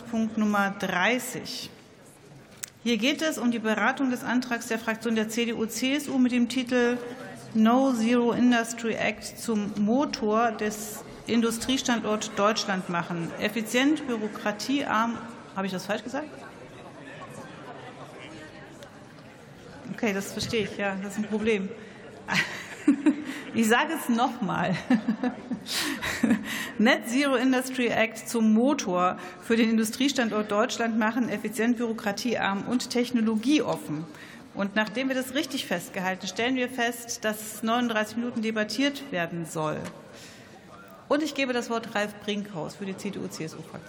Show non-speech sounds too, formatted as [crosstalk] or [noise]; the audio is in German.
Punkt Nummer 30. Hier geht es um die Beratung des Antrags der Fraktion der CDU-CSU mit dem Titel No Zero Industry Act zum Motor des Industriestandort Deutschland machen. Effizient, bürokratiearm. Habe ich das falsch gesagt? Okay, das verstehe ich. Ja, das ist ein Problem. [laughs] Ich sage es nochmal. [laughs] Net Zero Industry Act zum Motor für den Industriestandort Deutschland machen, effizient, bürokratiearm und technologieoffen. Und nachdem wir das richtig festgehalten, stellen wir fest, dass 39 Minuten debattiert werden soll. Und ich gebe das Wort Ralf Brinkhaus für die CDU-CSU-Fraktion.